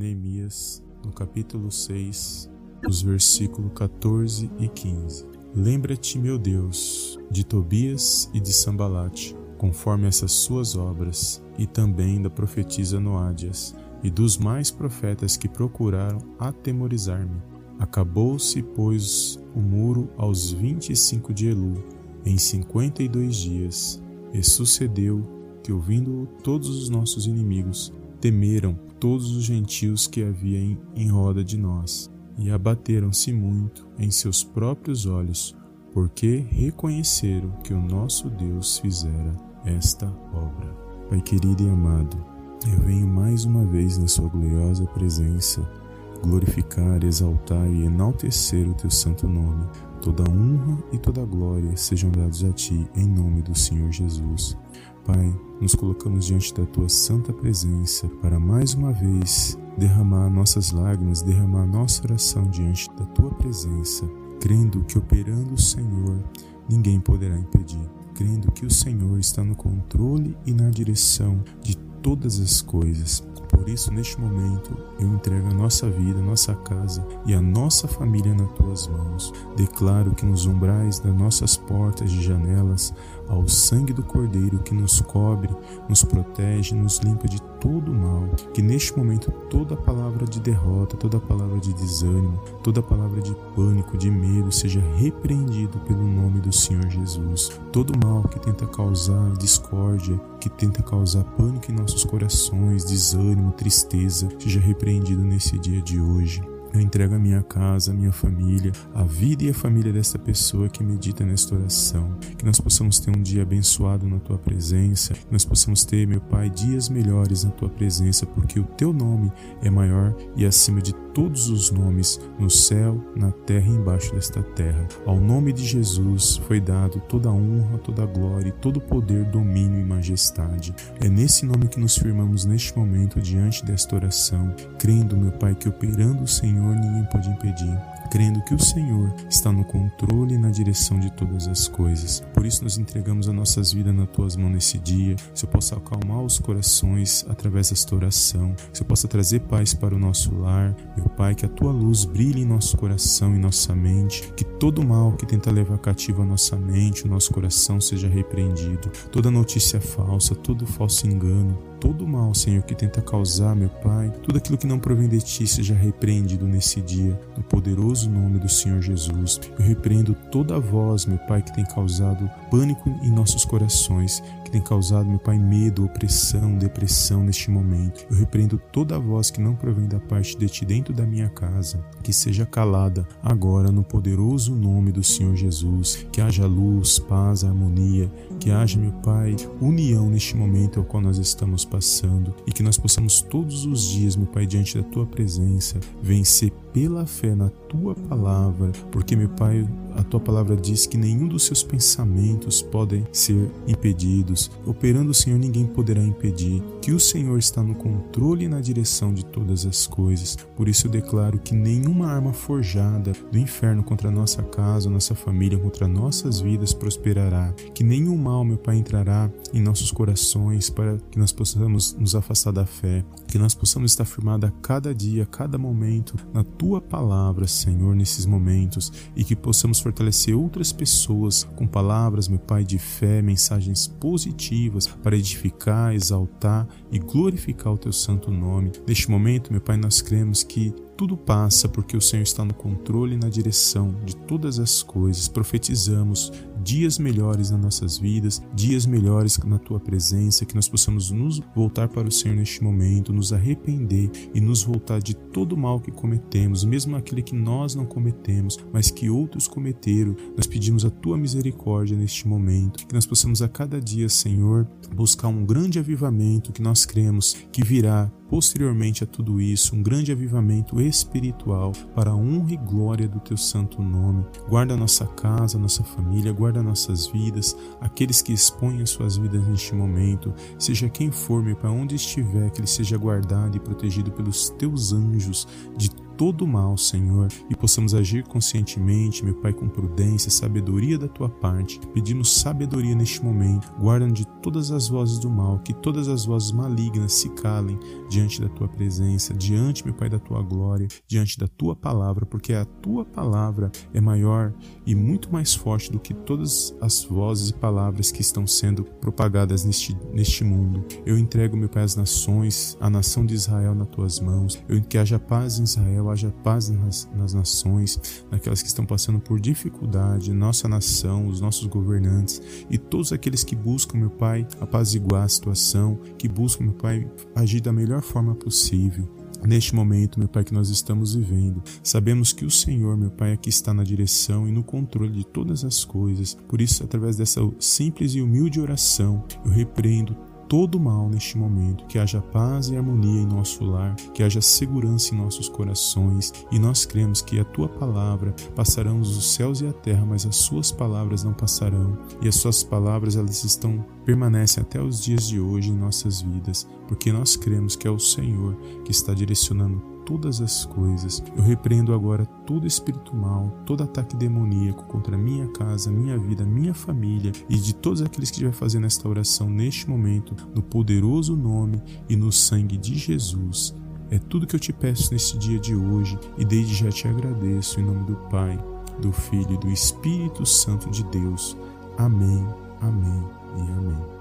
Neemias, no capítulo 6, os versículos 14 e 15. Lembra-te, meu Deus, de Tobias e de Sambalate, conforme essas suas obras, e também da profetisa Noádias, e dos mais profetas que procuraram atemorizar-me. Acabou-se, pois, o muro aos vinte e cinco de Elu, em cinquenta e dois dias, e sucedeu que, ouvindo todos os nossos inimigos, temeram todos os gentios que havia em, em roda de nós, e abateram-se muito em seus próprios olhos, porque reconheceram que o nosso Deus fizera esta obra. Pai querido e amado, eu venho mais uma vez na Sua gloriosa presença glorificar, exaltar e enaltecer o Teu santo nome. Toda honra e toda glória sejam dados a Ti, em nome do Senhor Jesus. Pai, nos colocamos diante da tua santa presença para mais uma vez derramar nossas lágrimas, derramar nossa oração diante da tua presença, crendo que operando o Senhor, ninguém poderá impedir, crendo que o Senhor está no controle e na direção de todas as coisas. Por isso, neste momento, eu entrego a nossa vida, a nossa casa e a nossa família nas tuas mãos. Declaro que nos umbrais das nossas portas e janelas, ao sangue do Cordeiro que nos cobre, nos protege, nos limpa de todo mal. Que neste momento toda palavra de derrota, toda palavra de desânimo, toda palavra de pânico, de medo seja repreendido pelo nome do Senhor Jesus. Todo mal que tenta causar discórdia, que tenta causar pânico em nossos corações, desânimo, tristeza, seja repreendido nesse dia de hoje. Eu entrego a minha casa, a minha família, a vida e a família desta pessoa que medita nesta oração. Que nós possamos ter um dia abençoado na tua presença. Que nós possamos ter, meu Pai, dias melhores na tua presença, porque o teu nome é maior e acima de todos os nomes no céu, na terra e embaixo desta terra. Ao nome de Jesus foi dado toda a honra, toda a glória, todo poder, domínio e majestade. É nesse nome que nos firmamos neste momento diante desta oração, crendo, meu Pai, que operando o Senhor ninguém pode impedir, crendo que o Senhor está no controle e na direção de todas as coisas. Por isso nós entregamos as nossas vidas nas tuas mãos nesse dia, se eu possa acalmar os corações através desta oração, se eu possa trazer paz para o nosso lar, meu Pai, que a tua luz brilhe em nosso coração e nossa mente, que todo mal que tenta levar cativo a nossa mente, o nosso coração seja repreendido, toda notícia falsa, todo falso engano, todo mal, Senhor, que tenta causar, meu Pai, tudo aquilo que não provém de ti seja repreendido nesse dia, no poderoso nome do Senhor Jesus. Eu repreendo toda a voz, meu Pai, que tem causado pânico em nossos corações, que tem causado, meu Pai, medo, opressão, depressão neste momento. Eu repreendo toda a voz que não provém da parte de ti dentro da minha casa, que seja calada agora no poderoso nome do Senhor Jesus. Que haja luz, paz, harmonia, que haja, meu Pai, união neste momento ao qual nós estamos passando e que nós possamos todos os dias, meu Pai, diante da tua presença, vencer pela fé na tua palavra, porque, meu Pai, a tua palavra diz que nenhum dos seus pensamentos podem ser impedidos. Operando o Senhor, ninguém poderá impedir. Que o Senhor está no controle e na direção de todas as coisas. Por isso eu declaro que nenhuma arma forjada do inferno contra nossa casa, nossa família, contra nossas vidas prosperará. Que nenhum mal, meu Pai, entrará em nossos corações para que nós possamos nos afastar da fé. Que nós possamos estar firmados a cada dia, a cada momento na tua palavra, Senhor, nesses momentos e que possamos fortalecer outras pessoas com palavras, meu Pai, de fé, mensagens positivas para edificar, exaltar e glorificar o teu santo nome. Neste momento, meu Pai, nós cremos que tudo passa porque o Senhor está no controle e na direção de todas as coisas. Profetizamos dias melhores nas nossas vidas, dias melhores na tua presença, que nós possamos nos voltar para o Senhor neste momento, nos arrepender e nos voltar de todo o mal que cometemos, mesmo aquele que nós não cometemos, mas que outros cometeram. Nós pedimos a tua misericórdia neste momento, que nós possamos a cada dia, Senhor, buscar um grande avivamento que nós cremos que virá posteriormente a tudo isso, um grande avivamento espiritual para a honra e glória do teu santo nome. Guarda a nossa casa, a nossa família, guarda nossas vidas, aqueles que expõem as suas vidas neste momento, seja quem for, meu Pai, onde estiver, que ele seja guardado e protegido pelos teus anjos de todo mal, Senhor, e possamos agir conscientemente, meu Pai, com prudência, sabedoria da tua parte. Pedimos sabedoria neste momento. Guarda-nos de todas as vozes do mal, que todas as vozes malignas se calem diante da tua presença, diante, meu Pai, da tua glória, diante da tua palavra, porque a tua palavra é maior e muito mais forte do que todas as vozes e palavras que estão sendo propagadas neste, neste mundo. Eu entrego, meu Pai, as nações, a nação de Israel nas tuas mãos. Eu, que haja paz em Israel, haja paz nas, nas nações, naquelas que estão passando por dificuldade, nossa nação, os nossos governantes e todos aqueles que buscam, meu Pai, apaziguar a situação, que buscam, meu Pai, agir da melhor forma possível. Neste momento, meu Pai, que nós estamos vivendo, sabemos que o Senhor, meu Pai, aqui está na direção e no controle de todas as coisas. Por isso, através dessa simples e humilde oração, eu repreendo todo mal neste momento, que haja paz e harmonia em nosso lar, que haja segurança em nossos corações, e nós cremos que a tua palavra passarão os céus e a terra, mas as suas palavras não passarão, e as suas palavras elas estão permanecem até os dias de hoje em nossas vidas, porque nós cremos que é o Senhor que está direcionando todas as coisas. Eu repreendo agora todo espírito mal, todo ataque demoníaco contra minha casa, minha vida, minha família e de todos aqueles que estiver fazendo esta oração neste momento, no poderoso nome e no sangue de Jesus. É tudo que eu te peço neste dia de hoje e desde já te agradeço em nome do Pai, do Filho e do Espírito Santo de Deus. Amém, amém e amém.